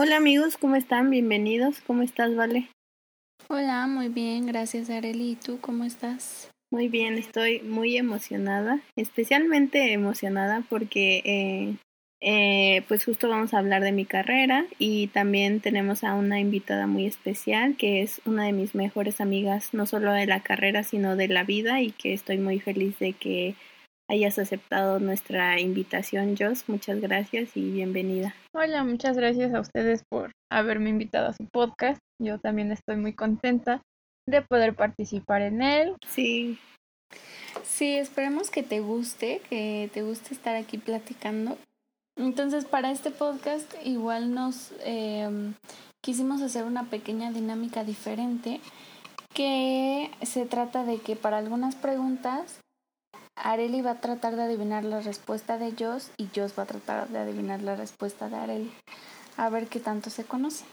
Hola amigos, ¿cómo están? Bienvenidos. ¿Cómo estás, Vale? Hola, muy bien, gracias Areli. ¿Y tú cómo estás? Muy bien, estoy muy emocionada, especialmente emocionada porque eh, eh, pues justo vamos a hablar de mi carrera y también tenemos a una invitada muy especial que es una de mis mejores amigas, no solo de la carrera, sino de la vida y que estoy muy feliz de que hayas aceptado nuestra invitación, Jos. Muchas gracias y bienvenida. Hola, muchas gracias a ustedes por haberme invitado a su podcast. Yo también estoy muy contenta de poder participar en él. Sí. Sí, esperemos que te guste, que te guste estar aquí platicando. Entonces, para este podcast igual nos em, quisimos hacer una pequeña dinámica diferente que se trata de que para algunas preguntas Areli va a tratar de adivinar la respuesta de Joss y Joss va a tratar de adivinar la respuesta de Areli. A ver qué tanto se conoce.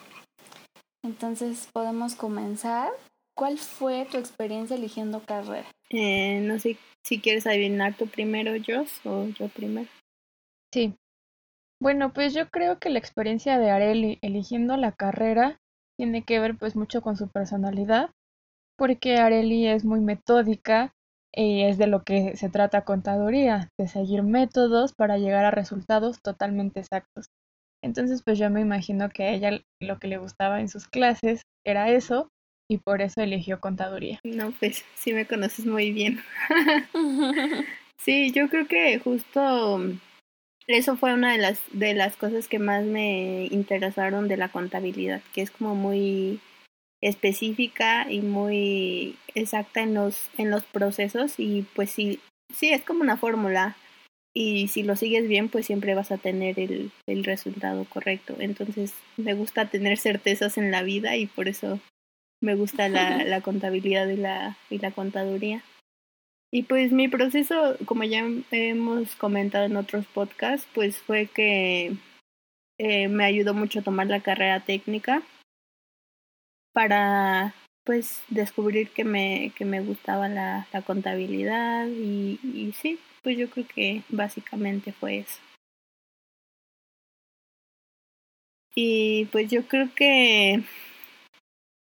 Entonces podemos comenzar. ¿Cuál fue tu experiencia eligiendo carrera? Eh, no sé si quieres adivinar tú primero, Joss, o yo primero. Sí. Bueno, pues yo creo que la experiencia de Areli eligiendo la carrera tiene que ver pues mucho con su personalidad, porque Areli es muy metódica, y es de lo que se trata contaduría, de seguir métodos para llegar a resultados totalmente exactos. Entonces, pues yo me imagino que a ella lo que le gustaba en sus clases era eso y por eso eligió contaduría. No, pues sí me conoces muy bien. sí, yo creo que justo eso fue una de las de las cosas que más me interesaron de la contabilidad, que es como muy específica y muy exacta en los, en los procesos y pues sí, sí, es como una fórmula y si lo sigues bien pues siempre vas a tener el, el resultado correcto. Entonces me gusta tener certezas en la vida y por eso me gusta la, la contabilidad y la, y la contaduría. Y pues mi proceso, como ya hemos comentado en otros podcasts, pues fue que eh, me ayudó mucho a tomar la carrera técnica para pues descubrir que me, que me gustaba la, la contabilidad y, y sí, pues yo creo que básicamente fue eso. Y pues yo creo que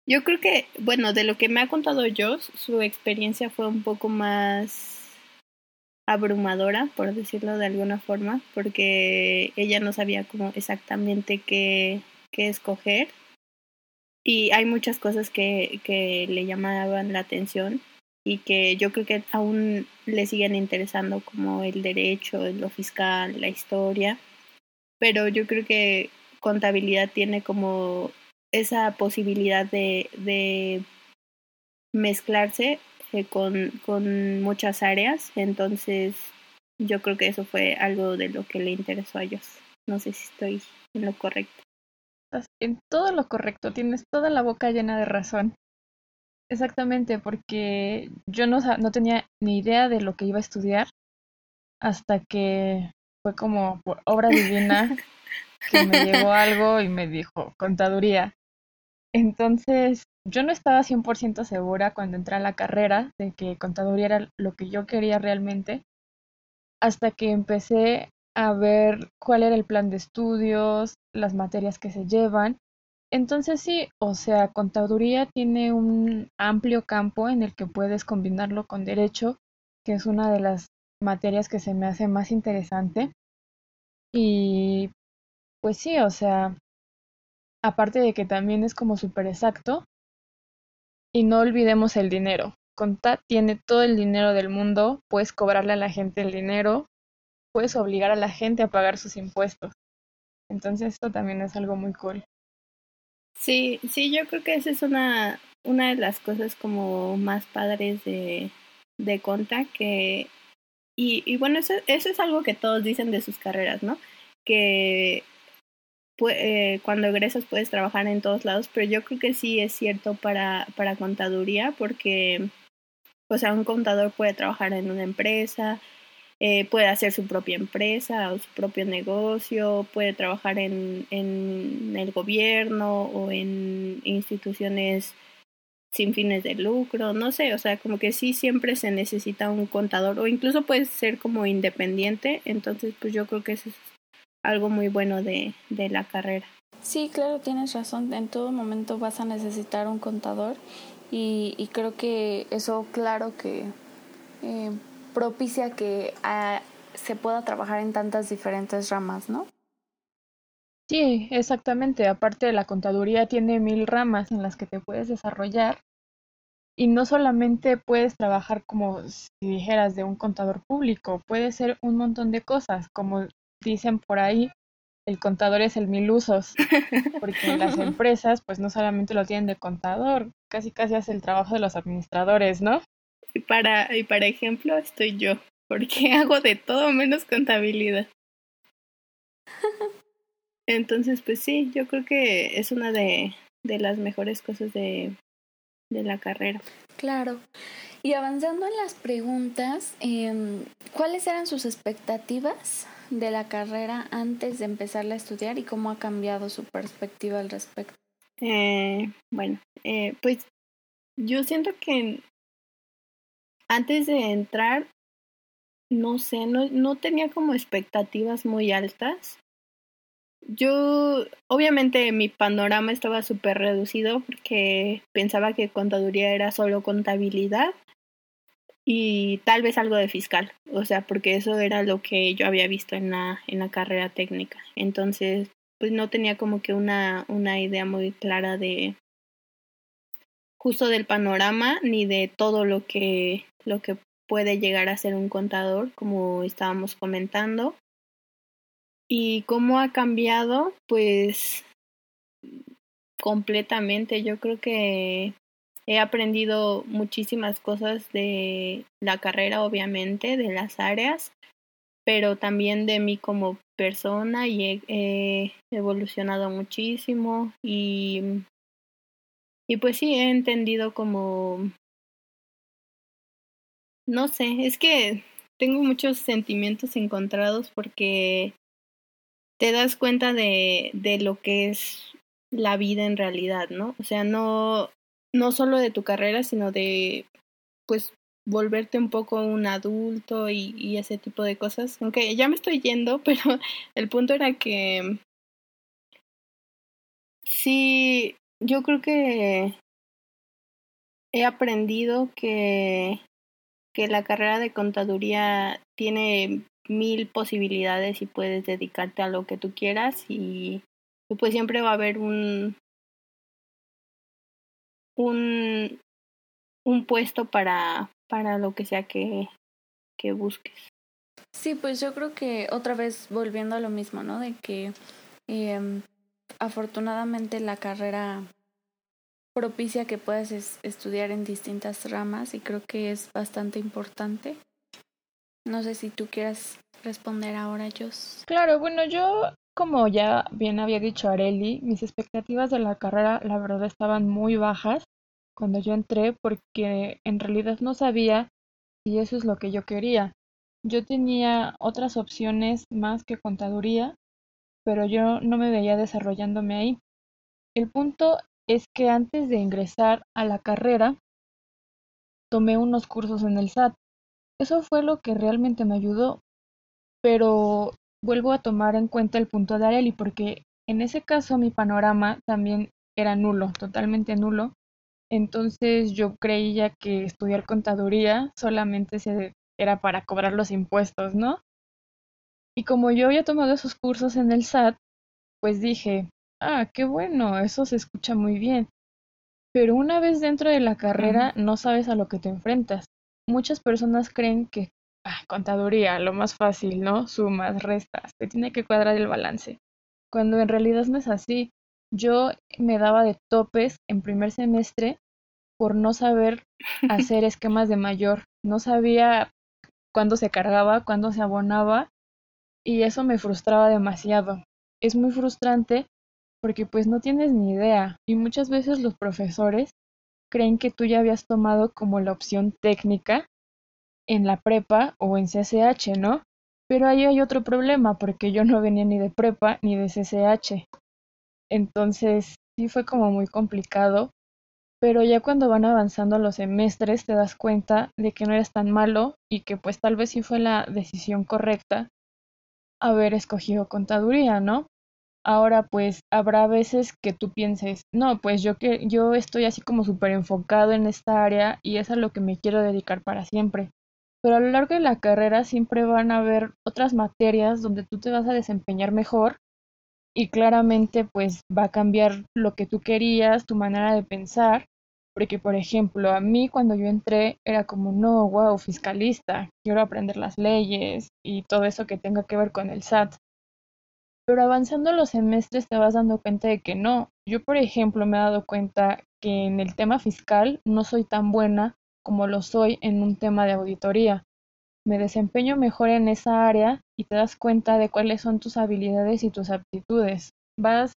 yo creo que, bueno, de lo que me ha contado Joss, su experiencia fue un poco más abrumadora, por decirlo de alguna forma, porque ella no sabía como exactamente qué, qué escoger y hay muchas cosas que, le llamaban la atención y que yo creo que aún le siguen interesando como el derecho, lo fiscal, la historia, pero yo creo que contabilidad tiene como esa posibilidad de, mezclarse eh, con muchas áreas, entonces yo creo que eso fue algo de lo que le interesó a ellos. No sé si estoy en lo correcto en todo lo correcto, tienes toda la boca llena de razón. Exactamente, porque yo no, no tenía ni idea de lo que iba a estudiar hasta que fue como por obra divina que me llegó algo y me dijo contaduría. Entonces, yo no estaba 100% segura cuando entré a la carrera de que contaduría era lo que yo quería realmente, hasta que empecé a ver cuál era el plan de estudios, las materias que se llevan. Entonces sí, o sea, contaduría tiene un amplio campo en el que puedes combinarlo con derecho, que es una de las materias que se me hace más interesante. Y pues sí, o sea, aparte de que también es como súper exacto, y no olvidemos el dinero. Conta tiene todo el dinero del mundo, puedes cobrarle a la gente el dinero, puedes obligar a la gente a pagar sus impuestos. Entonces esto también es algo muy cool. Sí, sí, yo creo que esa es una, una de las cosas como más padres de, de Conta que... Y, bueno, eso, eso es algo que todos dicen de sus carreras, ¿no? Que eh, cuando egresas puedes trabajar en todos lados, pero yo creo que sí es cierto para, para contaduría porque, o sea, un contador puede trabajar en una empresa, eh, puede hacer su propia empresa o su propio negocio, puede trabajar en, en el gobierno o en instituciones sin fines de lucro, no sé, o sea, como que sí siempre se necesita un contador o incluso puede ser como independiente, entonces pues yo creo que eso es algo muy bueno de, de la carrera. Sí, claro, tienes razón, en todo momento vas a necesitar un contador y, y creo que eso claro que eh, propicia que ah, se pueda trabajar en tantas diferentes ramas, ¿no? Sí, exactamente. Aparte de la contaduría tiene mil ramas en las que te puedes desarrollar y no solamente puedes trabajar como si dijeras de un contador público, puede ser un montón de cosas, como dicen por ahí, el contador es el mil usos, porque las empresas pues no solamente lo tienen de contador, casi casi hace el trabajo de los administradores, ¿no? Y para, y para ejemplo estoy yo, porque hago de todo menos contabilidad. Entonces, pues sí, yo creo que es una de, de las mejores cosas de, de la carrera. Claro. Y avanzando en las preguntas, eh, ¿cuáles eran sus expectativas de la carrera antes de empezarla a estudiar y cómo ha cambiado su perspectiva al respecto? Eh, bueno, eh, pues yo siento que antes de entrar, no sé, no, no tenía como expectativas muy altas. Yo, obviamente mi panorama estaba súper reducido porque pensaba que contaduría era solo contabilidad y tal vez algo de fiscal, o sea, porque eso era lo que yo había visto en la, en la carrera técnica. Entonces, pues no tenía como que una, una idea muy clara de, justo del panorama ni de todo lo que, lo que puede llegar a ser un contador, como estábamos comentando. Y cómo ha cambiado, pues completamente. Yo creo que he aprendido muchísimas cosas de la carrera, obviamente, de las áreas, pero también de mí como persona y he, he evolucionado muchísimo y y pues sí, he entendido como... No sé, es que tengo muchos sentimientos encontrados porque te das cuenta de, de lo que es la vida en realidad, ¿no? O sea, no, no solo de tu carrera, sino de, pues, volverte un poco un adulto y, y ese tipo de cosas. Aunque ya me estoy yendo, pero el punto era que sí, yo creo que he aprendido que, que la carrera de contaduría tiene mil posibilidades y puedes dedicarte a lo que tú quieras y, pues siempre va a haber un un, un puesto para, para lo que sea que, que busques. Sí, pues yo creo que otra vez volviendo a lo mismo, ¿no? De que eh, afortunadamente la carrera propicia que puedas estudiar en distintas ramas y creo que es bastante importante. No sé si tú quieras responder ahora, Jos. Claro, bueno, yo como ya bien había dicho Areli, mis expectativas de la carrera la verdad estaban muy bajas cuando yo entré porque en realidad no sabía si eso es lo que yo quería. Yo tenía otras opciones más que contaduría, pero yo no me veía desarrollándome ahí. El punto es que antes de ingresar a la carrera, tomé unos cursos en el SAT. Eso fue lo que realmente me ayudó, pero vuelvo a tomar en cuenta el punto de Areli, porque en ese caso mi panorama también era nulo, totalmente nulo. Entonces yo creía que estudiar contaduría solamente era para cobrar los impuestos, ¿no? Y como yo había tomado esos cursos en el SAT, pues dije, ah, qué bueno, eso se escucha muy bien. Pero una vez dentro de la carrera no sabes a lo que te enfrentas. Muchas personas creen que ah, contaduría, lo más fácil, ¿no? Sumas, restas, te tiene que cuadrar el balance. Cuando en realidad no es así. Yo me daba de topes en primer semestre por no saber hacer esquemas de mayor. No sabía cuándo se cargaba, cuándo se abonaba y eso me frustraba demasiado. es muy frustrante porque pues no tienes ni idea y muchas veces los profesores creen que tú ya habías tomado como la opción técnica en la prepa o en CCH, ¿no? Pero ahí hay otro problema porque yo no venía ni de prepa ni de CCH. Entonces sí fue como muy complicado, pero ya cuando van avanzando los semestres te das cuenta de que no eres tan malo y que pues tal vez sí fue la decisión correcta haber escogido contaduría, ¿no? Ahora pues habrá veces que tú pienses, no, pues yo que yo estoy así como súper enfocado en esta área y es a lo que me quiero dedicar para siempre. Pero a lo largo de la carrera siempre van a haber otras materias donde tú te vas a desempeñar mejor y claramente pues va a cambiar lo que tú querías, tu manera de pensar, porque por ejemplo a mí cuando yo entré era como no, wow, fiscalista, quiero aprender las leyes y todo eso que tenga que ver con el SAT. Pero avanzando los semestres te vas dando cuenta de que no. Yo por ejemplo me he dado cuenta que en el tema fiscal no soy tan buena como lo soy en un tema de auditoría me desempeño mejor en esa área y te das cuenta de cuáles son tus habilidades y tus aptitudes. Vas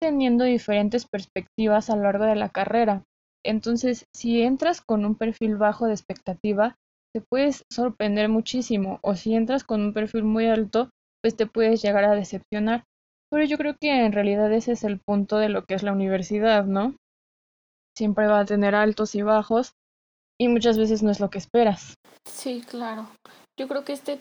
teniendo diferentes perspectivas a lo largo de la carrera. Entonces, si entras con un perfil bajo de expectativa, te puedes sorprender muchísimo o si entras con un perfil muy alto, pues te puedes llegar a decepcionar. Pero yo creo que en realidad ese es el punto de lo que es la universidad, ¿no? Siempre va a tener altos y bajos y muchas veces no es lo que esperas. Sí, claro. Yo creo que este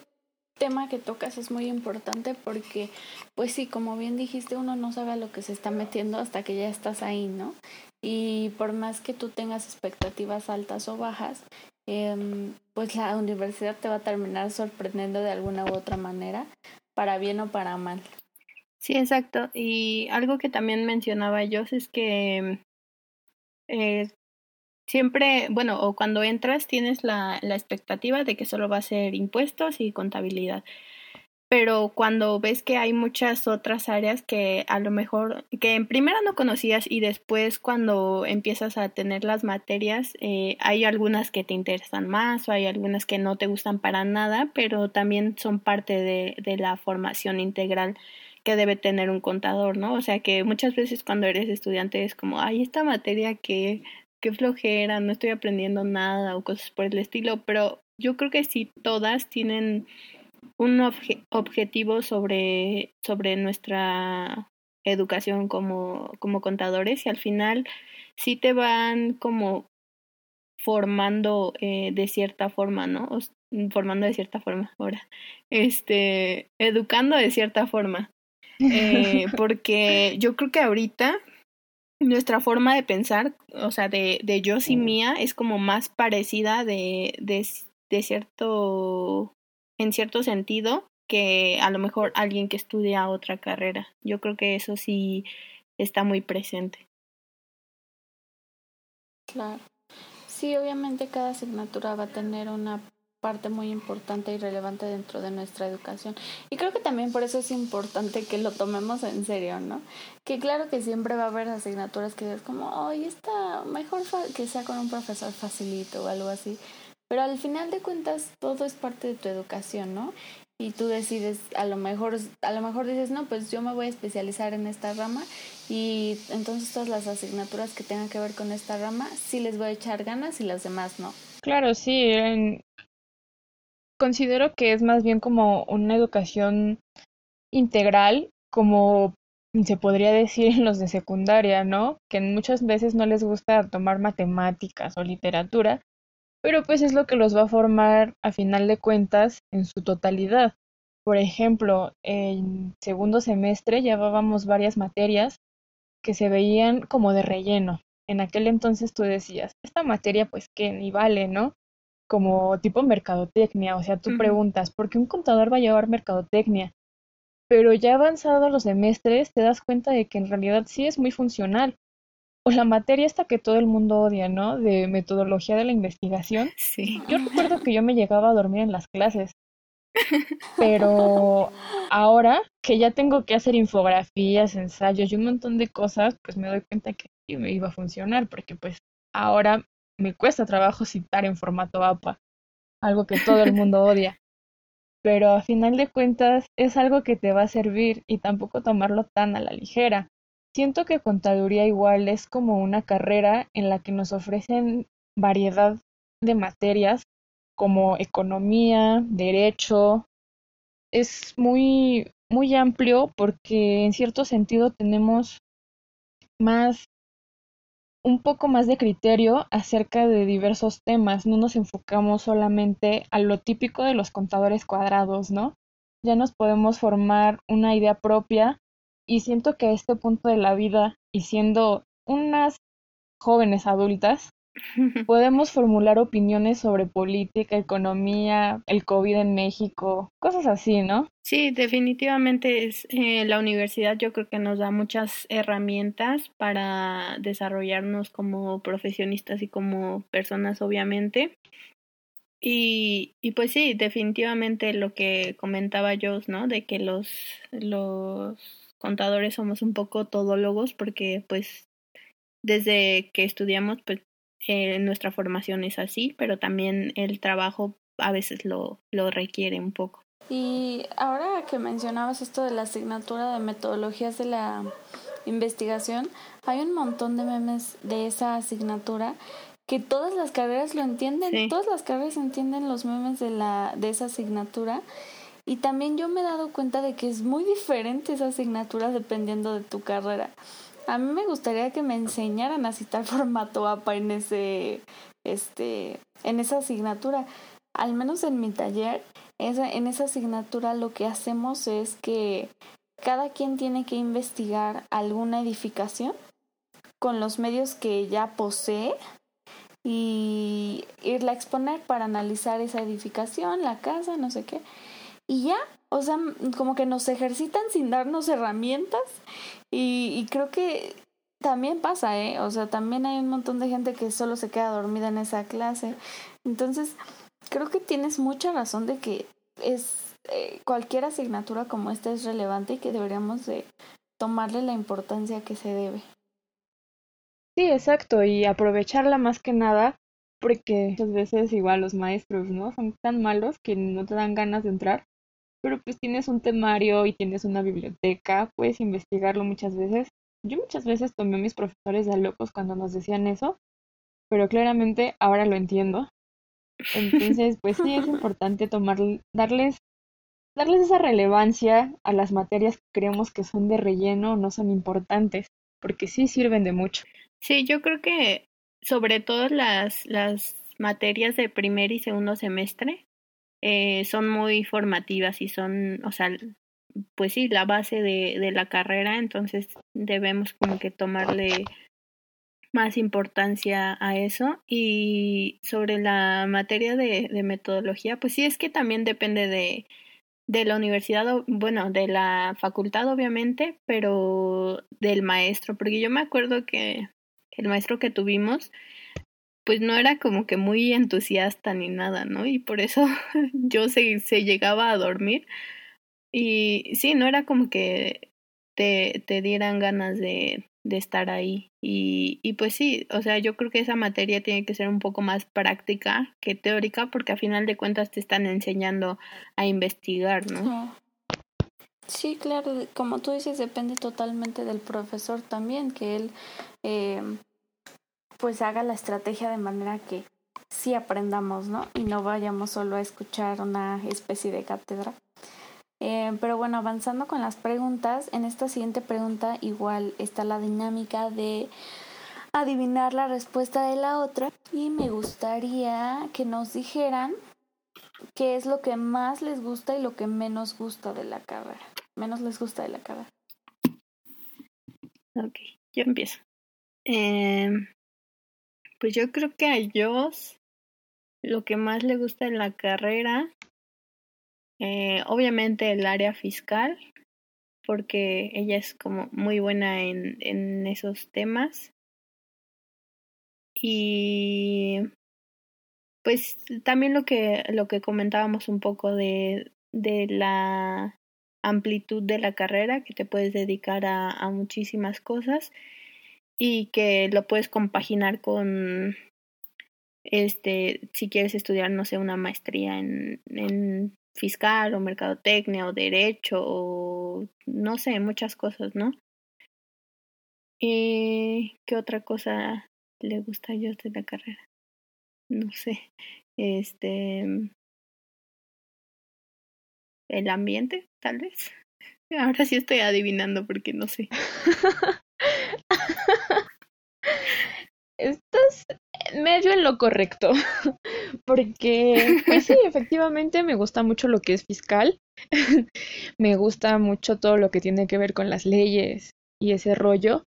tema que tocas es muy importante porque, pues sí, como bien dijiste, uno no sabe a lo que se está metiendo hasta que ya estás ahí, ¿no? Y por más que tú tengas expectativas altas o bajas, eh, pues la universidad te va a terminar sorprendiendo de alguna u otra manera, para bien o para mal. Sí, exacto. Y algo que también mencionaba yo es que eh, siempre, bueno, o cuando entras tienes la, la expectativa de que solo va a ser impuestos y contabilidad. Pero cuando ves que hay muchas otras áreas que a lo mejor, que en primera no conocías y después cuando empiezas a tener las materias, eh, hay algunas que te interesan más o hay algunas que no te gustan para nada, pero también son parte de, de la formación integral que debe tener un contador, ¿no? O sea que muchas veces cuando eres estudiante es como, ay, esta materia que qué flojera, no estoy aprendiendo nada o cosas por el estilo, pero yo creo que sí todas tienen un objetivo sobre, sobre nuestra educación como, como contadores y al final sí te van como formando eh, de cierta forma, ¿no? formando de cierta forma ahora, este, educando de cierta forma. Eh, porque yo creo que ahorita nuestra forma de pensar, o sea, de, de yo y mía, es como más parecida de, de, de cierto, en cierto sentido, que a lo mejor alguien que estudia otra carrera. Yo creo que eso sí está muy presente. Claro. Sí, obviamente cada asignatura va a tener una parte muy importante y relevante dentro de nuestra educación. Y creo que también por eso es importante que lo tomemos en serio, ¿no? Que claro que siempre va a haber asignaturas que es como, oye, está mejor que sea con un profesor facilito o algo así. Pero al final de cuentas todo es parte de tu educación, ¿no? Y tú decides, a lo mejor, a lo mejor dices, no, pues yo me voy a especializar en esta rama y entonces todas las asignaturas que tengan que ver con esta rama sí les voy a echar ganas y las demás no. Claro, sí, considero que es más bien como una educación integral, como se podría decir en los de secundaria, ¿no? Que muchas veces no les gusta tomar matemáticas o literatura, pero pues es lo que los va a formar a final de cuentas en su totalidad. Por ejemplo, en segundo semestre llevábamos varias materias que se veían como de relleno. En aquel entonces tú decías, esta materia pues que ni vale, ¿no? como tipo mercadotecnia, o sea, tú preguntas, ¿por qué un contador va a llevar mercadotecnia? Pero ya avanzado los semestres te das cuenta de que en realidad sí es muy funcional. O la materia esta que todo el mundo odia, ¿no? De metodología de la investigación. Sí. Yo recuerdo que yo me llegaba a dormir en las clases. Pero ahora que ya tengo que hacer infografías, ensayos y un montón de cosas, pues me doy cuenta que sí me iba a funcionar, porque pues ahora me cuesta trabajo citar en formato APA, algo que todo el mundo odia. pero a final de cuentas es algo que te va a servir y tampoco tomarlo tan a la ligera. Siento que contaduría igual es como una carrera en la que nos ofrecen variedad de materias como economía, derecho. Es muy muy amplio porque en cierto sentido tenemos más un poco más de criterio acerca de diversos temas, no nos enfocamos solamente a lo típico de los contadores cuadrados, ¿no? Ya nos podemos formar una idea propia y siento que a este punto de la vida y siendo unas jóvenes adultas, podemos formular opiniones sobre política, economía, el COVID en México, cosas así, ¿no? Sí, definitivamente es eh, la universidad yo creo que nos da muchas herramientas para desarrollarnos como profesionistas y como personas, obviamente. Y, y pues sí, definitivamente lo que comentaba yo, ¿no? De que los, los contadores somos un poco todólogos porque pues desde que estudiamos pues eh, nuestra formación es así, pero también el trabajo a veces lo, lo requiere un poco. Y ahora que mencionabas esto de la asignatura de metodologías de la investigación, hay un montón de memes de esa asignatura que todas las carreras lo entienden, todas las carreras entienden los memes de la de esa asignatura y también yo me he dado cuenta de que es muy diferente esa asignatura dependiendo de tu carrera. A mí me gustaría que me enseñaran a citar formato APA en ese, este, en esa asignatura. Al menos en mi taller, esa, en esa asignatura lo que hacemos es que cada quien tiene que investigar alguna edificación con los medios que ya posee y irla a exponer para analizar esa edificación, la casa, no sé qué. Y ya, o sea, como que nos ejercitan sin darnos herramientas y, creo que también pasa, ¿eh? O sea, también hay un montón de gente que solo se queda dormida en esa clase. Entonces, creo que tienes mucha razón de que es eh, cualquier asignatura como esta es relevante y que deberíamos de tomarle la importancia que se debe. Sí, exacto, y aprovecharla más que nada porque muchas veces igual los maestros, ¿no? Son tan malos que no te dan ganas de entrar pero pues tienes un temario y tienes una biblioteca, puedes investigarlo muchas veces. Yo muchas veces tomé a mis profesores de locos cuando nos decían eso, pero claramente ahora lo entiendo. Entonces, pues sí es importante tomar, darles, darles esa relevancia a las materias que creemos que son de relleno o no son importantes, porque sí sirven de mucho. Sí, yo creo que sobre todo las, las materias de primer y segundo semestre, eh, son muy formativas y son, o sea, pues sí, la base de, de la carrera, entonces debemos como que tomarle más importancia a eso. Y sobre la materia de, de metodología, pues sí es que también depende de, de la universidad, bueno, de la facultad obviamente, pero del maestro, porque yo me acuerdo que el maestro que tuvimos pues no era como que muy entusiasta ni nada, ¿no? Y por eso yo se, se llegaba a dormir. Y sí, no era como que te, te dieran ganas de, de estar ahí. Y, y pues sí, o sea, yo creo que esa materia tiene que ser un poco más práctica que teórica porque a final de cuentas te están enseñando a investigar, ¿no? Sí, claro, como tú dices, depende totalmente del profesor también, que él eh, pues haga la estrategia de manera que sí aprendamos, ¿no? Y no vayamos solo a escuchar una especie de cátedra. Eh, pero bueno, avanzando con las preguntas, en esta siguiente pregunta igual está la dinámica de adivinar la respuesta de la otra y me gustaría que nos dijeran qué es lo que más les gusta y lo que menos gusta de la carrera. Menos les gusta de la carrera. Ok, yo empiezo. Eh, pues yo creo que a Joss lo que más le gusta en la carrera, eh, obviamente el área fiscal, porque ella es como muy buena en, en esos temas. Y pues también lo que, lo que comentábamos un poco de, de la amplitud de la carrera, que te puedes dedicar a, a muchísimas cosas y que lo puedes compaginar con este si quieres estudiar no sé una maestría en, en fiscal o mercadotecnia o derecho o no sé, muchas cosas, ¿no? ¿Y qué otra cosa le gusta a Joss de la carrera? No sé. Este. El ambiente, tal vez. Ahora sí estoy adivinando porque no sé. Medio en lo correcto. Porque, pues sí, efectivamente me gusta mucho lo que es fiscal. me gusta mucho todo lo que tiene que ver con las leyes y ese rollo.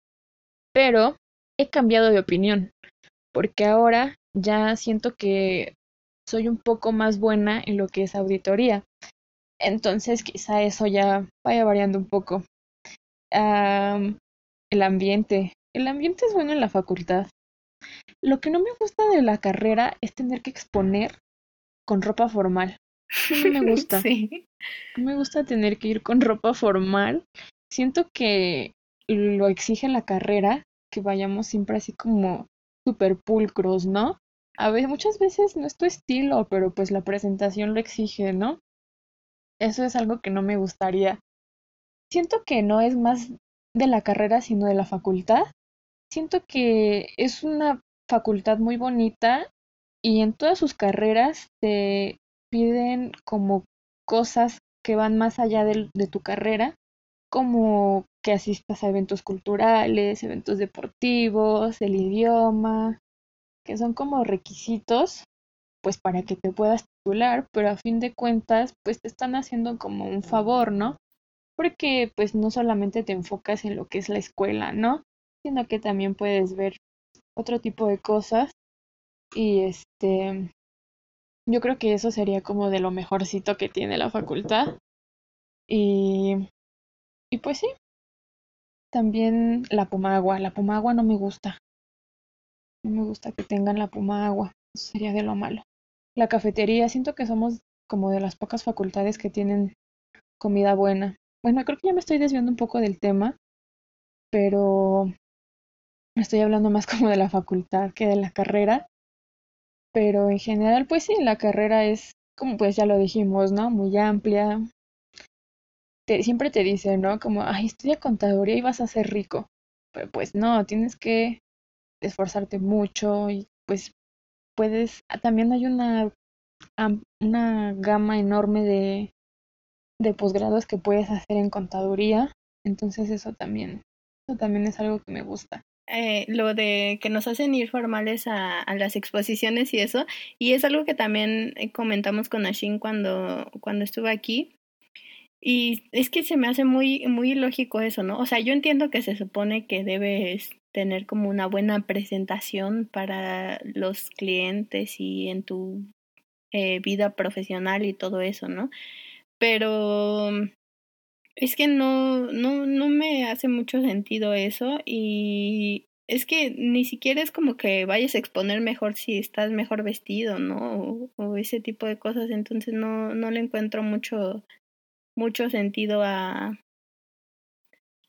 Pero he cambiado de opinión. Porque ahora ya siento que soy un poco más buena en lo que es auditoría. Entonces quizá eso ya vaya variando un poco. el ambiente. El ambiente es bueno en la facultad. Lo que no me gusta de la carrera es tener que exponer con ropa formal. No me gusta. Sí. No me gusta tener que ir con ropa formal. Siento que lo exige la carrera, que vayamos siempre así como super pulcros, ¿no? A veces, muchas veces no es tu estilo, pero pues la presentación lo exige, ¿no? Eso es algo que no me gustaría. Siento que no es más de la carrera, sino de la facultad. Siento que es una facultad muy bonita y en todas sus carreras te piden como cosas que van más allá de, tu carrera, como que asistas a eventos culturales, eventos deportivos, el idioma, que son como requisitos pues para que te puedas titular, pero a fin de cuentas pues te están haciendo como un favor, ¿no? Porque pues no solamente te enfocas en lo que es la escuela, ¿no? Sino que también puedes ver otro tipo de cosas y este yo creo que eso sería como de lo mejorcito que tiene la facultad. Y y pues sí. También la pomagua la pomagua no me gusta. No me gusta que tengan la agua eso sería de lo malo. La cafetería siento que somos como de las pocas facultades que tienen comida buena. Bueno creo que ya me estoy desviando un poco del tema pero estoy hablando más como de la facultad que de la carrera pero en general pues sí la carrera es como pues ya lo dijimos no muy amplia. Siempre te dicen no como ay estudia contaduría y vas a ser rico pero pues no tienes que esforzarte mucho y pues puedes ah, también hay una una gama enorme de de posgrados que puedes hacer en contaduría. Entonces eso también eso también es algo que me gusta eh, lo de que nos hacen ir formales a, las exposiciones y eso, y es algo que también eh, comentamos con Ashin cuando, cuando estuve aquí, y es que se me hace muy, muy lógico eso, ¿no? O sea, yo entiendo que se supone que debes tener como una buena presentación para los clientes y en tu eh, vida profesional y todo eso, ¿no? Pero es que no, no, no me hace mucho sentido eso y es que ni siquiera es como que vayas a exponer mejor si estás mejor vestido, ¿no? O, ese tipo de cosas, entonces no, no le encuentro mucho, mucho sentido a,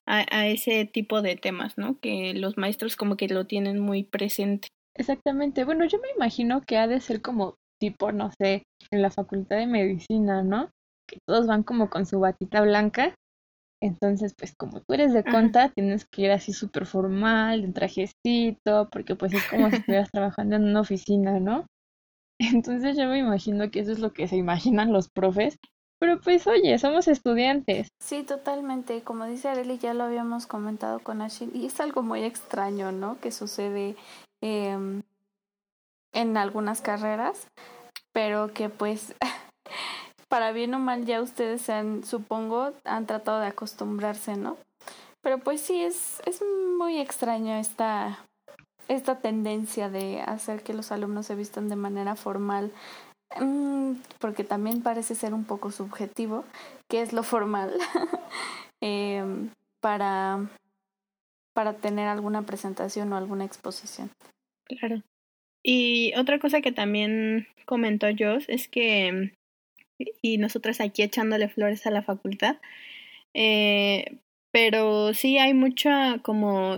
a, a ese tipo de temas, ¿no? Que los maestros como que lo tienen muy presente. Exactamente. Bueno, yo me imagino que ha de ser como tipo, no sé, en la facultad de medicina, ¿no? Que todos van como con su batita blanca. Entonces, pues como tú eres de conta, tienes que ir así súper formal, de trajecito, porque pues es como si estuvieras trabajando en una oficina, ¿no? Entonces yo me imagino que eso es lo que se imaginan los profes pero pues oye, somos estudiantes. Sí, totalmente. Como dice Areli, ya lo habíamos comentado con Ashin y es algo muy extraño, ¿no? Que sucede eh, en algunas carreras, pero que pues para bien o mal ya ustedes han, supongo, han tratado de acostumbrarse, ¿no? Pero pues sí, es, es muy extraño esta, esta tendencia de hacer que los alumnos se vistan de manera formal Mm, porque también parece ser un poco subjetivo, que es lo formal, eh, para, para tener alguna presentación o alguna exposición. Claro. Y otra cosa que también comentó Joss es que, y nosotras aquí echándole flores a la facultad, eh, pero sí hay mucha como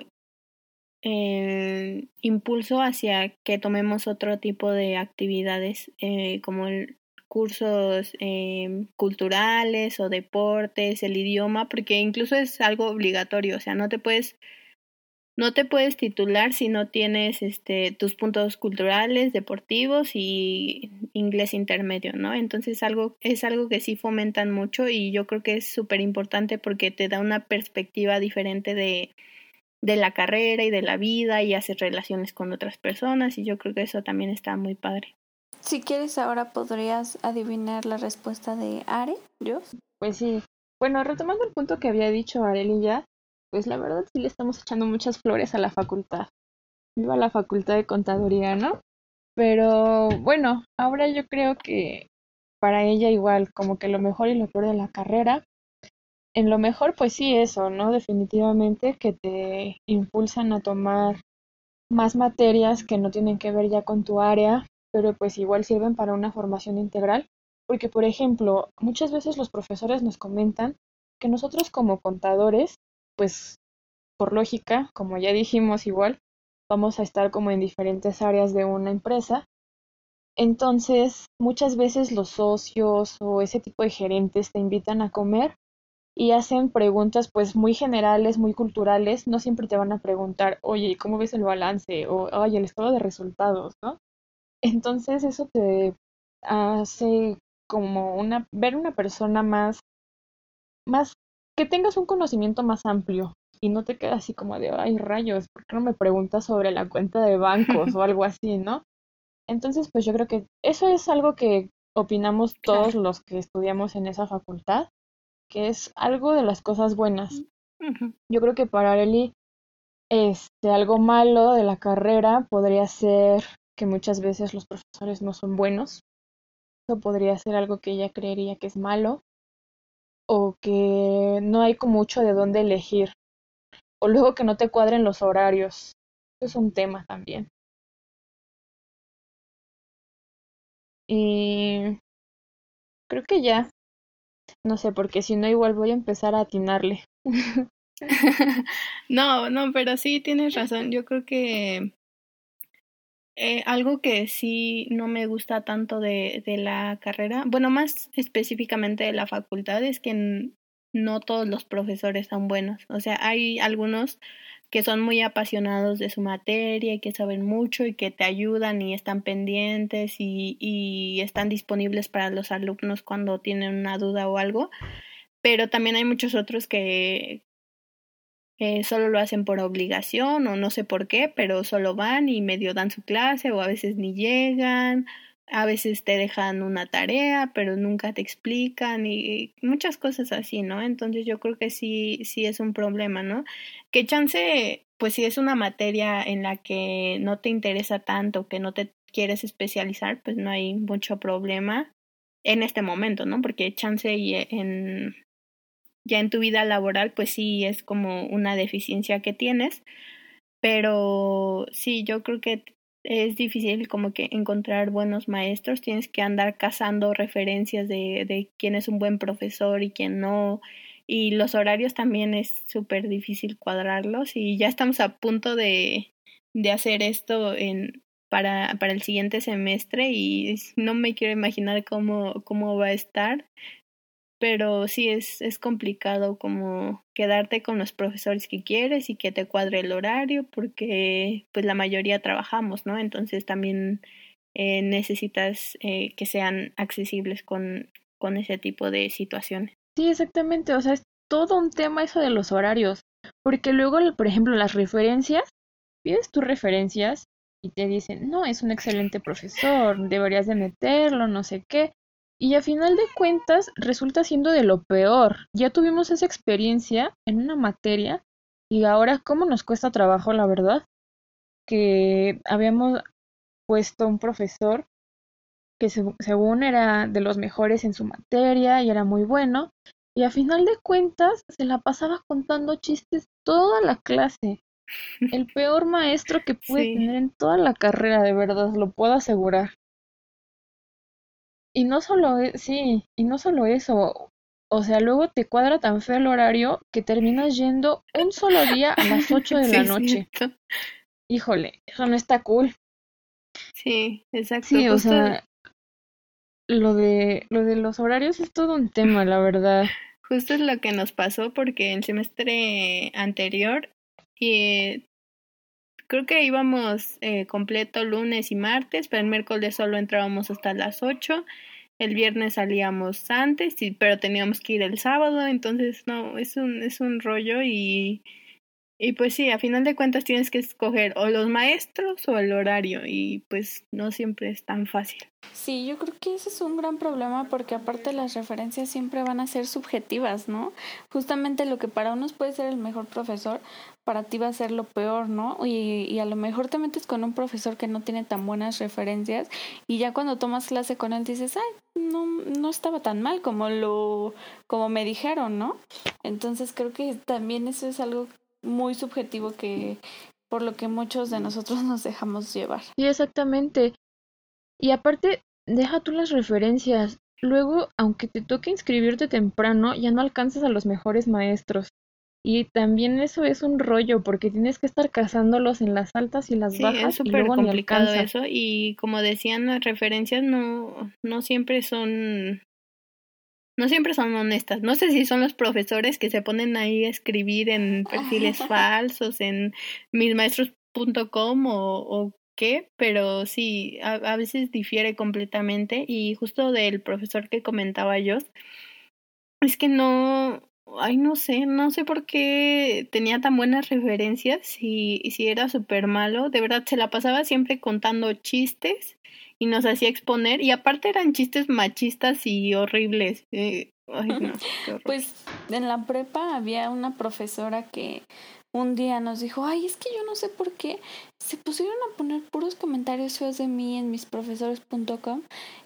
eh, impulso hacia que tomemos otro tipo de actividades, eh, como cursos eh, culturales o deportes, el idioma, porque incluso es algo obligatorio, o sea, no te puedes no te puedes titular si no tienes este tus puntos culturales, deportivos y inglés intermedio, ¿no? Entonces algo es algo que sí fomentan mucho y yo creo que es súper importante porque te da una perspectiva diferente de de la carrera y de la vida y haces relaciones con otras personas y yo creo que eso también está muy padre. Si quieres ahora podrías adivinar la respuesta de Are, ¿yo? Pues sí. Bueno, retomando el punto que había dicho Areli ya, pues la verdad sí le estamos echando muchas flores a la facultad. Viva la facultad de contaduría, ¿no? Pero bueno, ahora yo creo que para ella igual, como que lo mejor y lo peor de la carrera. En lo mejor, pues sí, eso, ¿no? Definitivamente que te impulsan a tomar más materias que no tienen que ver ya con tu área, pero pues igual sirven para una formación integral. Porque, por ejemplo, muchas veces los profesores nos comentan que nosotros como contadores pues por lógica, como ya dijimos igual, vamos a estar como en diferentes áreas de una empresa. Entonces, muchas veces los socios o ese tipo de gerentes te invitan a comer y hacen preguntas pues muy generales, muy culturales, no siempre te van a preguntar, oye, ¿cómo ves el balance? o, oye, el estado de resultados, ¿no? Entonces eso te hace como una, ver una persona más, más que tengas un conocimiento más amplio y no te quedas así como de, ay rayos, ¿por qué no me preguntas sobre la cuenta de bancos o algo así, no? Entonces, pues yo creo que eso es algo que opinamos todos los que estudiamos en esa facultad, que es algo de las cosas buenas. Yo creo que para Arely, este, algo malo de la carrera podría ser que muchas veces los profesores no son buenos. Eso podría ser algo que ella creería que es malo o que no hay como mucho de dónde elegir, o luego que no te cuadren los horarios. Eso es un tema también. Y creo que ya. No sé, porque si no igual voy a empezar a atinarle. no, no, pero sí tienes razón. Yo creo que eh, algo que sí no me gusta tanto de, de la carrera, bueno, más específicamente de la facultad, es que no todos los profesores son buenos. O sea, hay algunos que son muy apasionados de su materia y que saben mucho y que te ayudan y están pendientes y, y están disponibles para los alumnos cuando tienen una duda o algo. Pero también hay muchos otros que, eh, solo lo hacen por obligación o no sé por qué, pero solo van y medio dan su clase o a veces ni llegan, a veces te dejan una tarea, pero nunca te explican y muchas cosas así, ¿no? Entonces yo creo que sí, sí es un problema, ¿no? Que chance, pues si es una materia en la que no te interesa tanto, que no te quieres especializar, pues no hay mucho problema en este momento, ¿no? Porque chance y en ya en tu vida laboral, pues sí es como una deficiencia que tienes. Pero sí, yo creo que es difícil como que encontrar buenos maestros, tienes que andar cazando referencias de, de quién es un buen profesor y quién no. Y los horarios también es súper difícil cuadrarlos y ya estamos a punto de, de hacer esto en, para, para el siguiente semestre y no me quiero imaginar cómo, cómo va a estar pero sí es, es complicado como quedarte con los profesores que quieres y que te cuadre el horario porque pues la mayoría trabajamos, ¿no? Entonces también eh, necesitas eh, que sean accesibles con, con ese tipo de situaciones. Sí, exactamente, o sea, es todo un tema eso de los horarios, porque luego, por ejemplo, las referencias, pides tus referencias y te dicen, no, es un excelente profesor, deberías de meterlo, no sé qué, y a final de cuentas resulta siendo de lo peor. Ya tuvimos esa experiencia en una materia y ahora cómo nos cuesta trabajo, la verdad, que habíamos puesto un profesor que según era de los mejores en su materia y era muy bueno, y a final de cuentas se la pasaba contando chistes toda la clase. El peor maestro que pude tener en toda la carrera, de verdad, lo puedo asegurar. Y no solo, e, sí, y no solo eso, o sea, luego te cuadra tan feo el horario que terminas yendo un solo día a las 8 de la noche. Híjole, eso no está cool. Sí, exacto. Sí, o sea, lo de, lo de los horarios es todo un tema, la verdad. Justo es lo que nos pasó porque el semestre anterior y creo que íbamos eh, completo lunes y martes, pero el miércoles solo entrábamos hasta las 8. El viernes salíamos antes, y, pero teníamos que ir el sábado, entonces no, es un, es un rollo y y pues sí, a final de cuentas tienes que escoger o los maestros o el horario y pues no siempre es tan fácil. Sí, yo creo que ese es un gran problema porque aparte las referencias siempre van a ser subjetivas, ¿no? Justamente lo que para unos puede ser el mejor profesor, para ti va a ser lo peor, ¿no? Y, y a lo mejor te metes con un profesor que no tiene tan buenas referencias y ya cuando tomas clase con él dices, ay, no, no estaba tan mal como lo, como me dijeron, ¿no? Entonces creo que también eso es algo muy subjetivo que por lo que muchos de nosotros nos dejamos llevar. Sí, exactamente. Y aparte, deja tú las referencias. Luego, aunque te toque inscribirte temprano, ya no alcanzas a los mejores maestros. Y también eso es un rollo porque tienes que estar cazándolos en las altas y las bajas. Es súper complicado eso. Y como decían, las referencias no, no siempre son no siempre son honestas. No sé si son los profesores que se ponen ahí a escribir en perfiles falsos en mismaestros.com o, o qué, pero sí, a, a, veces difiere completamente y justo del profesor que comentaba yo, es que no, ay, no sé, no sé por qué tenía tan buenas referencias y, y si era súper malo, de verdad se la pasaba siempre contando chistes y nos hacía exponer. Y aparte eran chistes machistas y horribles. Eh, ay, no, pues en la prepa había una profesora que un día nos dijo, ay, es que yo no sé por qué se pusieron a poner puros comentarios feos de mí en misprofesores.com.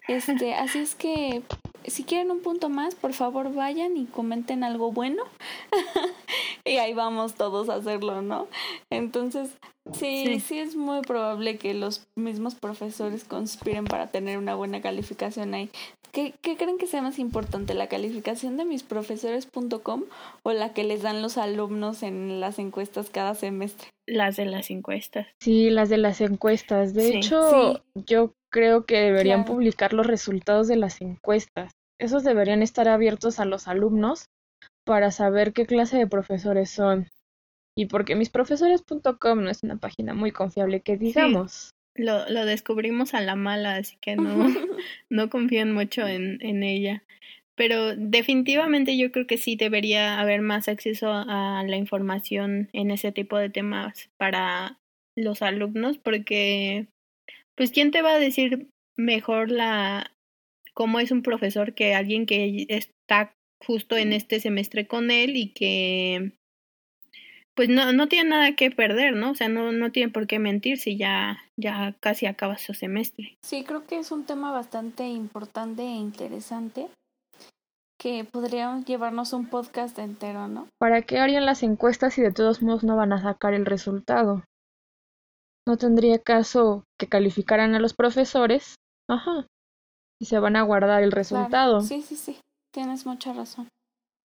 Este, así es que si quieren un punto más, por favor vayan y comenten algo bueno. y ahí vamos todos a hacerlo, ¿no? Entonces, sí, sí, es muy probable que los mismos profesores conspiren para tener una buena calificación ahí. ¿Qué, ¿Qué, creen que sea más importante, la calificación de misprofesores.com o la que les dan los alumnos en las encuestas cada semestre? Las de las encuestas. Sí, las de las encuestas. De hecho, yo creo que deberían publicar los resultados de las encuestas. Esos deberían estar abiertos a los alumnos para saber qué clase de profesores son. Y porque misprofesores.com no es una página muy confiable que digamos. Lo, lo descubrimos a la mala, así que no, no confían mucho en, en ella. Pero definitivamente yo creo que sí debería haber más acceso a la información en ese tipo de temas para los alumnos, porque pues quién te va a decir mejor la cómo es un profesor que alguien que está justo en este semestre con él y que pues no, no tiene nada que perder, ¿no? O sea, no, no tiene por qué mentir si ya, ya casi acaba su semestre. Sí, creo que es un tema bastante importante e interesante que podríamos llevarnos un podcast entero, ¿no? ¿Para qué harían las encuestas si de todos modos no van a sacar el resultado? No tendría caso que calificaran a los profesores, ajá, y se van a guardar el resultado. Sí, sí, sí, tienes mucha razón.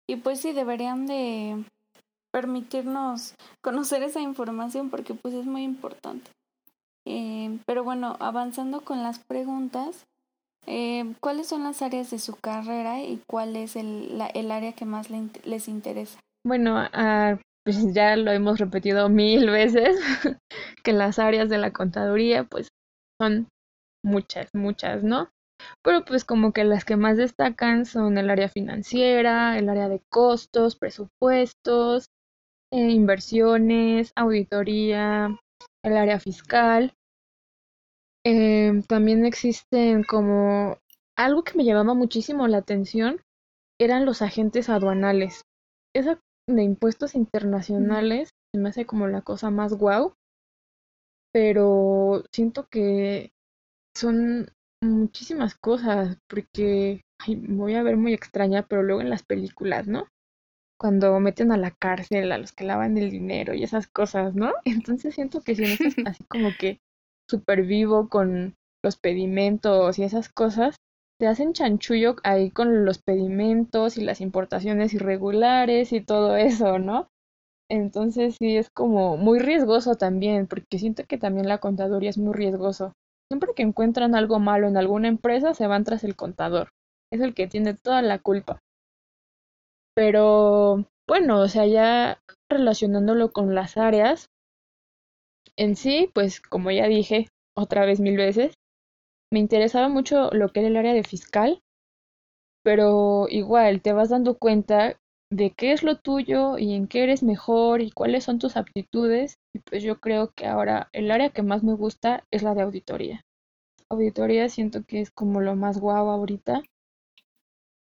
Y pues sí, deberían de permitirnos conocer esa información porque pues es muy importante. Eh, pero bueno, avanzando con las preguntas, eh, ¿Cuáles son las áreas de su carrera y cuál es el, la, el área que más le, les interesa? Bueno, uh, pues ya lo hemos repetido mil veces, que las áreas de la contaduría pues son muchas, muchas, ¿no? Pero pues como que las que más destacan son el área financiera, el área de costos, presupuestos, eh, inversiones, auditoría, el área fiscal. Eh, también existen como algo que me llamaba muchísimo la atención eran los agentes aduanales. Esa de impuestos internacionales se me hace como la cosa más guau, pero siento que son muchísimas cosas porque ay, voy a ver muy extraña, pero luego en las películas, ¿no? Cuando meten a la cárcel a los que lavan el dinero y esas cosas, ¿no? Entonces siento que si no estás así como que súper vivo con los pedimentos y esas cosas, te hacen chanchullo ahí con los pedimentos y las importaciones irregulares y todo eso, ¿no? Entonces sí es como muy riesgoso también, porque siento que también la contaduría es muy riesgoso. siempre que encuentran algo malo en alguna empresa se van tras el contador. Es el que tiene toda la culpa. Pero bueno, o sea, ya relacionándolo con las áreas, en sí, pues como ya dije otra vez mil veces, me interesaba mucho lo que era el área de fiscal, pero igual te vas dando cuenta de qué es lo tuyo y en qué eres mejor y cuáles son tus aptitudes. Y pues yo creo que ahora el área que más me gusta es la de auditoría. Auditoría siento que es como lo más guau ahorita.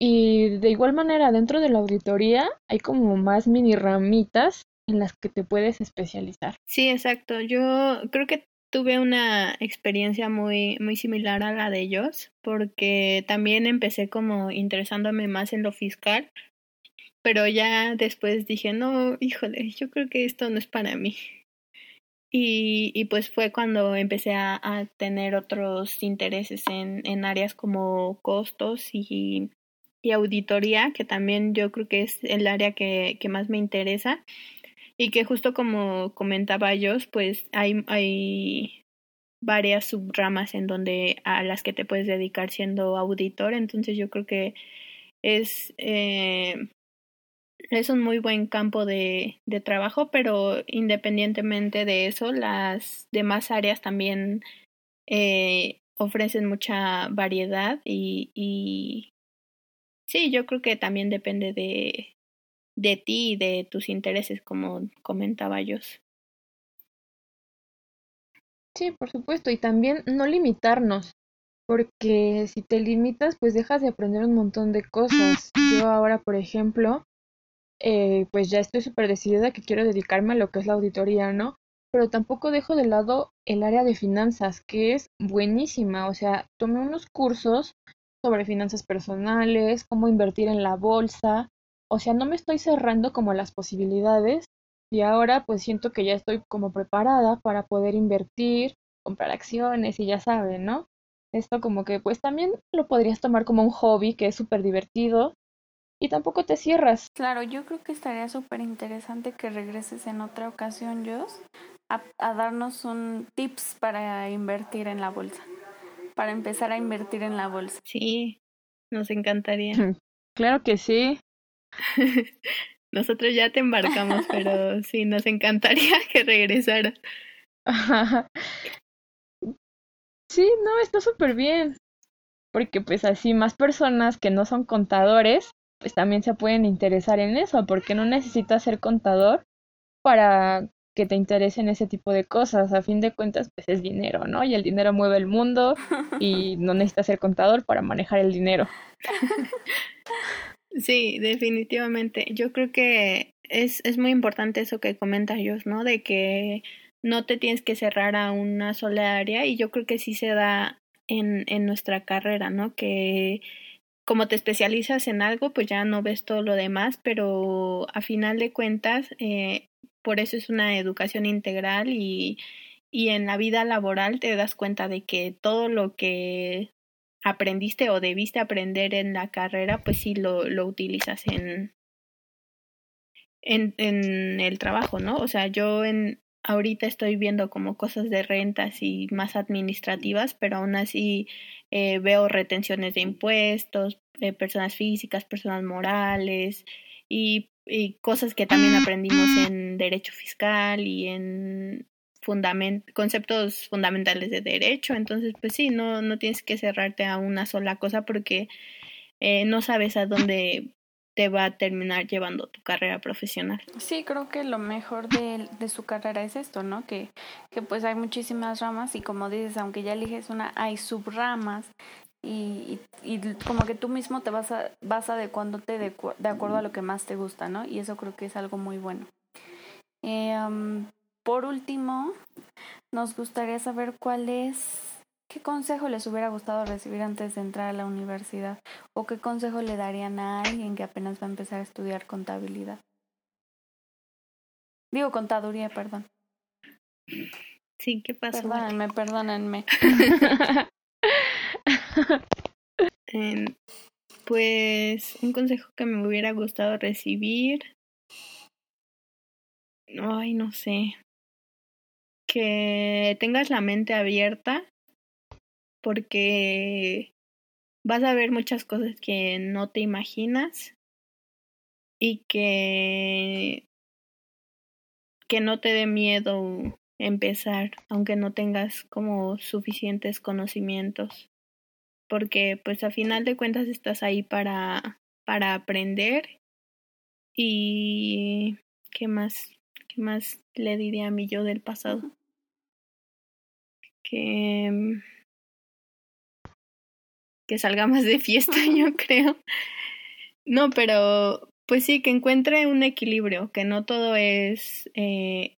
Y de igual manera, dentro de la auditoría hay como más mini ramitas en las que te puedes especializar. Sí, exacto. Yo creo que tuve una experiencia muy, muy similar a la de ellos, porque también empecé como interesándome más en lo fiscal, pero ya después dije, no, híjole, yo creo que esto no es para mí. Y, y pues fue cuando empecé a, tener otros intereses en, en áreas como costos y, y auditoría, que también yo creo que es el área que, que más me interesa. Y que justo como comentaba ellos, pues hay, hay varias subramas en donde a las que te puedes dedicar siendo auditor. Entonces yo creo que es eh, es un muy buen campo de, trabajo, pero independientemente de eso, las demás áreas también eh, ofrecen mucha variedad y sí, yo creo que también depende de, de ti y de tus intereses, como comentaba yo. Sí, por supuesto, y también no limitarnos, porque si te limitas, pues dejas de aprender un montón de cosas. Yo ahora, por ejemplo, eh, pues ya estoy súper decidida que quiero dedicarme a lo que es la auditoría, ¿no? Pero tampoco dejo de lado el área de finanzas, que es buenísima. O sea, tomé unos cursos sobre finanzas personales, cómo invertir en la bolsa. O sea, no me estoy cerrando como las posibilidades y ahora pues siento que ya estoy como preparada para poder invertir, comprar acciones y ya saben, ¿no? Esto como que pues también lo podrías tomar como un hobby que es súper divertido y tampoco te cierras. Claro, yo creo que estaría súper interesante que regreses en otra ocasión, Jos, a, a, darnos un tips para invertir en la bolsa, para empezar a invertir en la bolsa. Sí, nos encantaría. Claro que sí. Nosotros ya te embarcamos, pero sí, nos encantaría que regresara. sí, no, está súper bien. Porque pues así más personas que no son contadores pues también se pueden interesar en eso, porque no necesitas ser contador para que te interesen ese tipo de cosas. A fin de cuentas, pues es dinero, ¿no? Y el dinero mueve el mundo y no necesitas ser contador para manejar el dinero. Sí, definitivamente. Yo creo que es, es muy importante eso que comenta ellos, ¿no? De que no te tienes que cerrar a una sola área y yo creo que sí se da en, en nuestra carrera, ¿no? Que como te especializas en algo, pues ya no ves todo lo demás, pero a final de cuentas, eh, por eso es una educación integral y, y en la vida laboral te das cuenta de que todo lo que aprendiste o debiste aprender en la carrera, pues sí lo, lo utilizas en, en, en el trabajo, ¿no? O sea, yo en, ahorita estoy viendo como cosas de rentas y más administrativas, pero aún así eh, veo retenciones de impuestos, eh, personas físicas, personas morales y, y, cosas que también aprendimos en derecho fiscal y en conceptos fundamentales de derecho. Entonces, pues sí, no, no tienes que cerrarte a una sola cosa porque eh, no sabes a dónde te va a terminar llevando tu carrera profesional. Sí, creo que lo mejor de, su carrera es esto, ¿no? Que, que pues hay muchísimas ramas y como dices, aunque ya eliges una, hay subramas y, como que tú mismo te vas, a, vas adecuándote de, de acuerdo a lo que más te gusta, ¿no? Y eso creo que es algo muy bueno. Eh, por último, nos gustaría saber cuál es ¿Qué consejo les hubiera gustado recibir antes de entrar a la universidad? ¿O qué consejo le darían a alguien que apenas va a empezar a estudiar contabilidad? Digo contaduría, perdón. Sí, ¿qué pasó? Perdónenme, perdónenme. eh, pues un consejo que me hubiera gustado recibir. Ay, no sé. Que tengas la mente abierta porque vas a ver muchas cosas que no te imaginas y que que no te dé miedo empezar, aunque no tengas como suficientes conocimientos, porque pues a final de cuentas estás ahí para para aprender. Y qué más qué más le diría a mi yo del pasado que que salga más de fiesta yo creo no pero pues sí que encuentre un equilibrio que no todo es eh,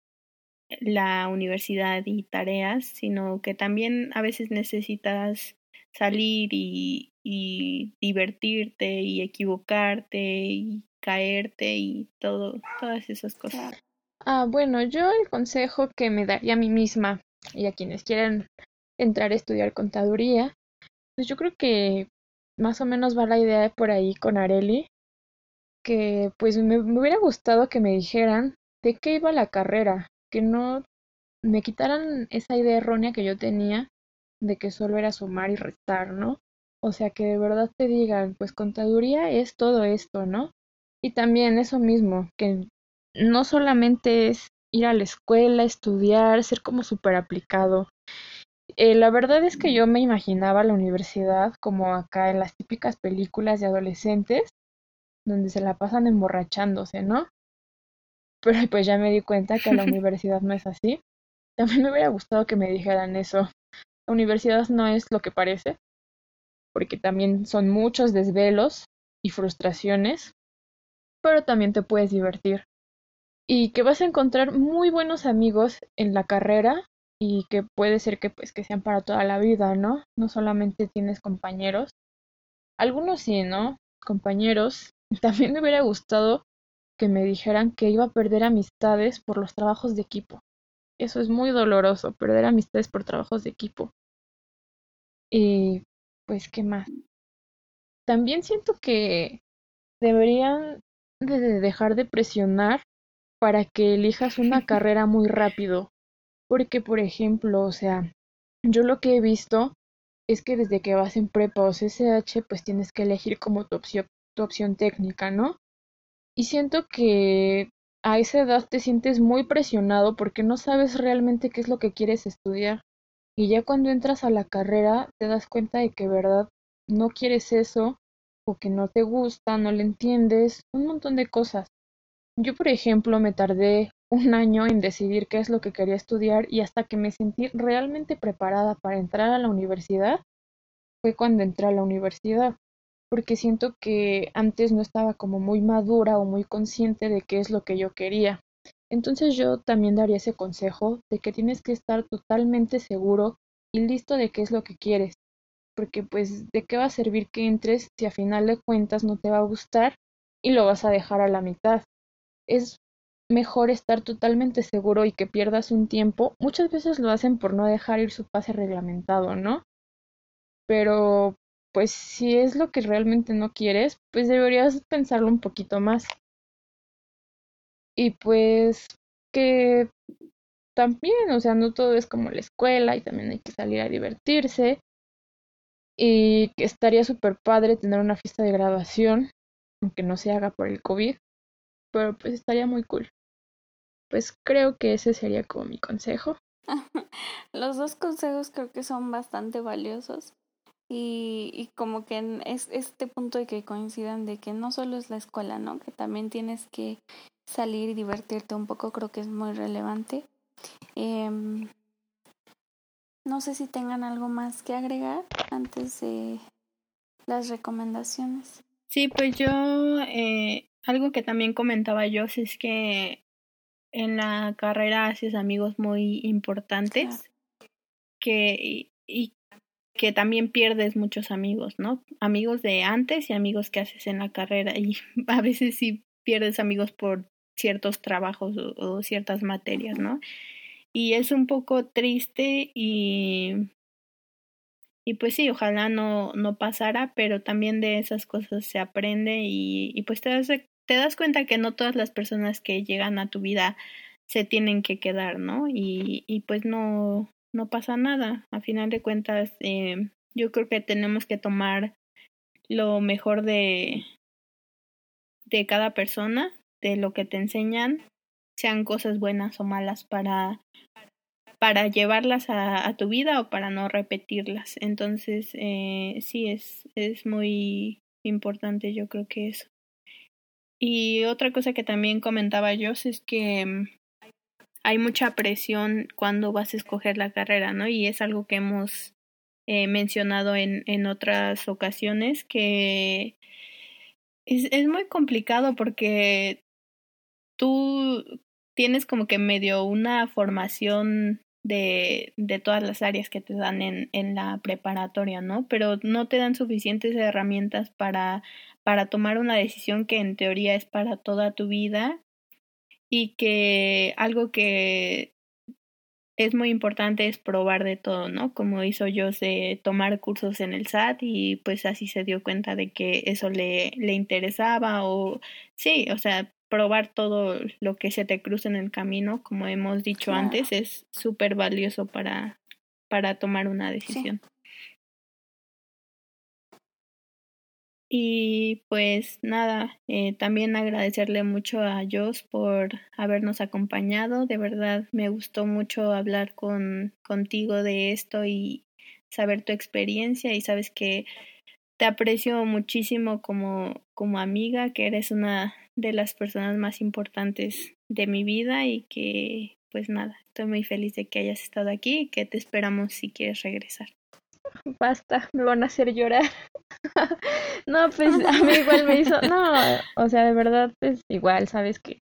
la universidad y tareas sino que también a veces necesitas salir y, y divertirte y equivocarte y caerte y todo, todas esas cosas. Ah, bueno, yo el consejo que me daría a mí misma y a quienes quieran entrar a estudiar contaduría, pues yo creo que más o menos va la idea por ahí con Areli, que pues me, me hubiera gustado que me dijeran de qué iba la carrera, que no me quitaran esa idea errónea que yo tenía de que solo era sumar y restar, ¿no? O sea, que de verdad te digan, pues contaduría es todo esto, ¿no? Y también eso mismo, que no solamente es ir a la escuela, estudiar, ser como súper aplicado. Eh, la verdad es que yo me imaginaba la universidad como acá en las típicas películas de adolescentes, donde se la pasan emborrachándose, ¿no? Pero pues ya me di cuenta que la universidad no es así. También me hubiera gustado que me dijeran eso. La universidad no es lo que parece, porque también son muchos desvelos y frustraciones, pero también te puedes divertir. Y que vas a encontrar muy buenos amigos en la carrera y que puede ser que pues que sean para toda la vida, ¿no? No solamente tienes compañeros. Algunos sí, ¿no? Compañeros. También me hubiera gustado que me dijeran que iba a perder amistades por los trabajos de equipo. Eso es muy doloroso, perder amistades por trabajos de equipo. Y pues, ¿qué más? También siento que deberían de dejar de presionar para que elijas una carrera muy rápido. Porque, por ejemplo, o sea, yo lo que he visto es que desde que vas en prepa o CSH, pues tienes que elegir como tu opción, tu opción técnica, ¿no? Y siento que a esa edad te sientes muy presionado porque no sabes realmente qué es lo que quieres estudiar. Y ya cuando entras a la carrera te das cuenta de que verdad no quieres eso o que no te gusta, no le entiendes, un montón de cosas. Yo, por ejemplo, me tardé un año en decidir qué es lo que quería estudiar y hasta que me sentí realmente preparada para entrar a la universidad fue cuando entré a la universidad, porque siento que antes no estaba como muy madura o muy consciente de qué es lo que yo quería. Entonces yo también daría ese consejo de que tienes que estar totalmente seguro y listo de qué es lo que quieres. Porque pues de qué va a servir que entres si a final de cuentas no te va a gustar y lo vas a dejar a la mitad. Es mejor estar totalmente seguro y que pierdas un tiempo. Muchas veces lo hacen por no dejar ir su pase reglamentado, ¿no? Pero pues si es lo que realmente no quieres, pues deberías pensarlo un poquito más. Y pues que también, o sea, no todo es como la escuela y también hay que salir a divertirse. Y que estaría súper padre tener una fiesta de graduación, aunque no se haga por el COVID, pero pues estaría muy cool. Pues creo que ese sería como mi consejo. Los dos consejos creo que son bastante valiosos y, y como que es este punto de que coincidan de que no solo es la escuela, ¿no? Que también tienes que salir y divertirte un poco creo que es muy relevante. Em, no sé si tengan algo más que agregar antes de las recomendaciones. Sí, pues yo, eh, algo que también comentaba yo es que en la carrera haces amigos muy importantes que, y que también pierdes muchos amigos, ¿no? Amigos de antes y amigos que haces en la carrera y a veces sí pierdes amigos por ciertos trabajos o, ciertas materias, ¿no? Y es un poco triste y, y pues sí, ojalá no, no pasara, pero también de esas cosas se aprende y, y pues te das, te das cuenta que no todas las personas que llegan a tu vida se tienen que quedar, ¿no? Y, y pues no, no pasa nada. A final de cuentas, eh, yo creo que tenemos que tomar lo mejor de, de cada persona, de lo que te enseñan, sean cosas buenas o malas para, para llevarlas a, a tu vida o para no repetirlas. Entonces, eh, sí, es, es muy importante, yo creo que eso. Y otra cosa que también comentaba yo es que mm, hay mucha presión cuando vas a escoger la carrera, ¿no? Y es algo que hemos eh, mencionado en, en otras ocasiones, que es, es muy complicado porque tú tienes como que medio una formación de, de todas las áreas que te dan en, en la preparatoria, ¿no? Pero no te dan suficientes herramientas para, para tomar una decisión que en teoría es para toda tu vida y que algo que es muy importante es probar de todo, ¿no? Como hizo yo de tomar cursos en el SAT y pues así se dio cuenta de que eso le, le interesaba o sí, o sea, probar todo lo que se te cruza en el camino, como hemos dicho antes, es súper valioso para, para tomar una decisión. Y pues nada, eh, también agradecerle mucho a Jos por habernos acompañado. De verdad me gustó mucho hablar con, contigo de esto y saber tu experiencia y sabes que te aprecio muchísimo como, como amiga, que eres una de las personas más importantes de mi vida y que pues nada, estoy muy feliz de que hayas estado aquí y que te esperamos si quieres regresar. Basta, me van a hacer llorar. no, pues a mí igual me hizo, no, o sea, de verdad, pues igual, sabes que,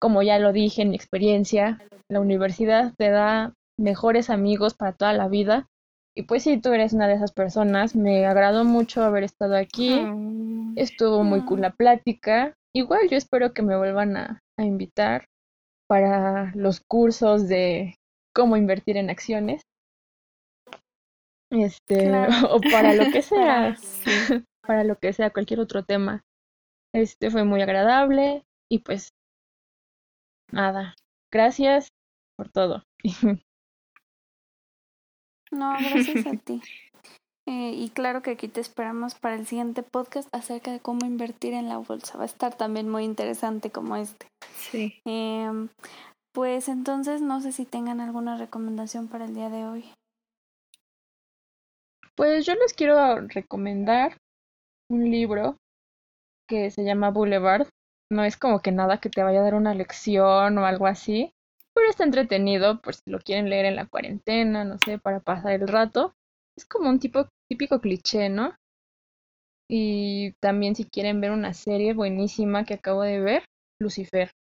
como ya lo dije en mi experiencia, la universidad te da mejores amigos para toda la vida y pues si tú eres una de esas personas, me agradó mucho haber estado aquí. Mm. Estuvo muy cool la plática. Igual yo espero que me vuelvan a, a invitar para los cursos de cómo invertir en acciones. Este, o para lo que sea. para lo que sea, cualquier otro tema. Este fue muy agradable y pues nada. Gracias por todo. No, gracias a ti. Eh, y claro que aquí te esperamos para el siguiente podcast acerca de cómo invertir en la bolsa. Va a estar también muy interesante como este. Sí. Eh, pues entonces no sé si tengan alguna recomendación para el día de hoy. Pues yo les quiero recomendar un libro que se llama Boulevard. No es como que nada que te vaya a dar una lección o algo así, pero está entretenido, por si lo quieren leer en la cuarentena, no sé, para pasar el rato. Es como un tipo típico cliché, ¿no? Y también si quieren ver una serie buenísima que acabo de ver, Lucifer.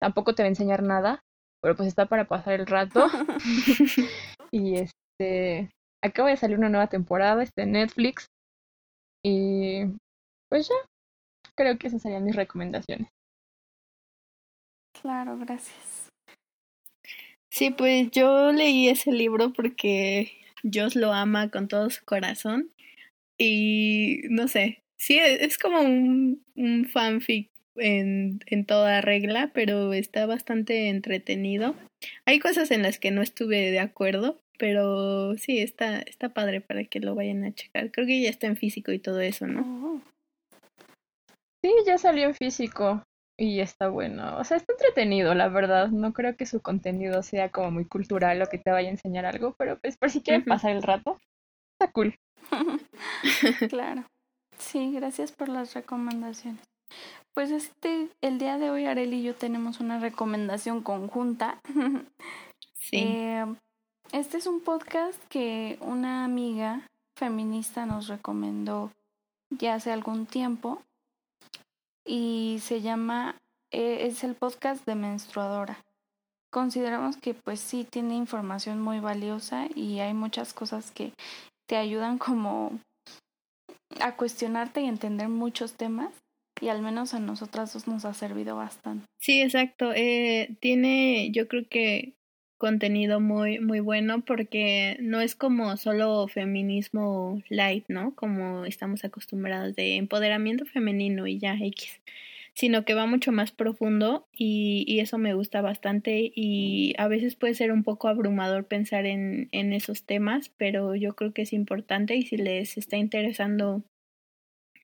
Tampoco te va a enseñar nada, pero pues está para pasar el rato. y este, acaba de salir una nueva temporada, está en Netflix. Y pues ya, creo que esas serían mis recomendaciones. Claro, gracias. Sí, pues yo leí ese libro porque Dios lo ama con todo su corazón y no sé, sí, e, es como un, un fanfic en, en toda regla, pero está bastante entretenido. Hay cosas en las que no estuve de acuerdo, pero sí, está, está padre para que lo vayan a checar. Creo que ya está en físico y todo eso, ¿no? Oh. Sí, ya salió en físico. Y está bueno, o sea, está entretenido, la verdad. No creo que su contenido sea como muy cultural o que te vaya a enseñar algo, pero pues por si quieren pasar el rato, está cool. claro. Sí, gracias por las recomendaciones. Pues este, el día de hoy Arely y yo tenemos una recomendación conjunta. sí. Eh, este es un podcast que una amiga feminista nos recomendó ya hace algún tiempo y se llama, eh, es el podcast de menstruadora. Consideramos que pues sí tiene información muy valiosa y hay muchas cosas que te ayudan como a cuestionarte y entender muchos temas y al menos a nosotras dos nos ha servido bastante. Sí, exacto. Eh, tiene, yo creo que contenido muy muy bueno porque no es como solo feminismo light, ¿no? Como estamos acostumbrados de empoderamiento femenino y ya X, sino que va mucho más profundo y, y, eso me gusta bastante y a veces puede ser un poco abrumador pensar en, en esos temas, pero yo creo que es importante y si les está interesando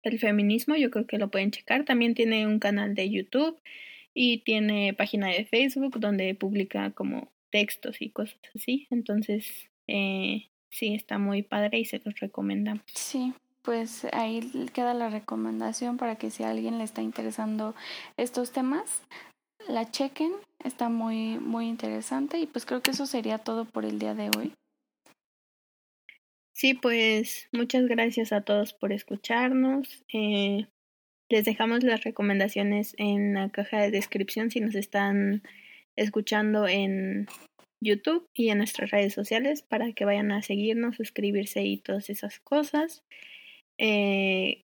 el feminismo, yo creo que lo pueden checar. También tiene un canal de YouTube y tiene página de Facebook donde publica como textos y cosas así. Entonces, eh, sí, está muy padre y se los recomendamos. Sí, pues ahí queda la recomendación para que si a alguien le está interesando estos temas, la chequen, está muy, muy interesante y pues creo que eso sería todo por el día de hoy. Sí, pues muchas gracias a todos por escucharnos. Eh, les dejamos las recomendaciones en la caja de descripción si nos están escuchando en YouTube y en nuestras redes sociales para que vayan a seguirnos, suscribirse y todas esas cosas. Eh,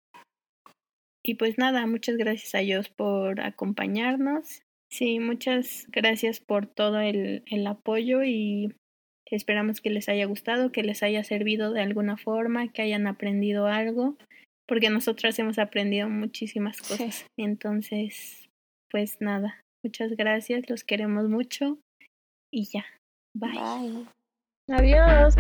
y pues nada, muchas gracias a ellos por acompañarnos. Sí, muchas gracias por todo el, el apoyo y esperamos que les haya gustado, que les haya servido de alguna forma, que hayan aprendido algo, porque nosotras hemos aprendido muchísimas cosas. Entonces, pues nada, muchas gracias, los queremos mucho y ya. Bye. Bye. Adiós.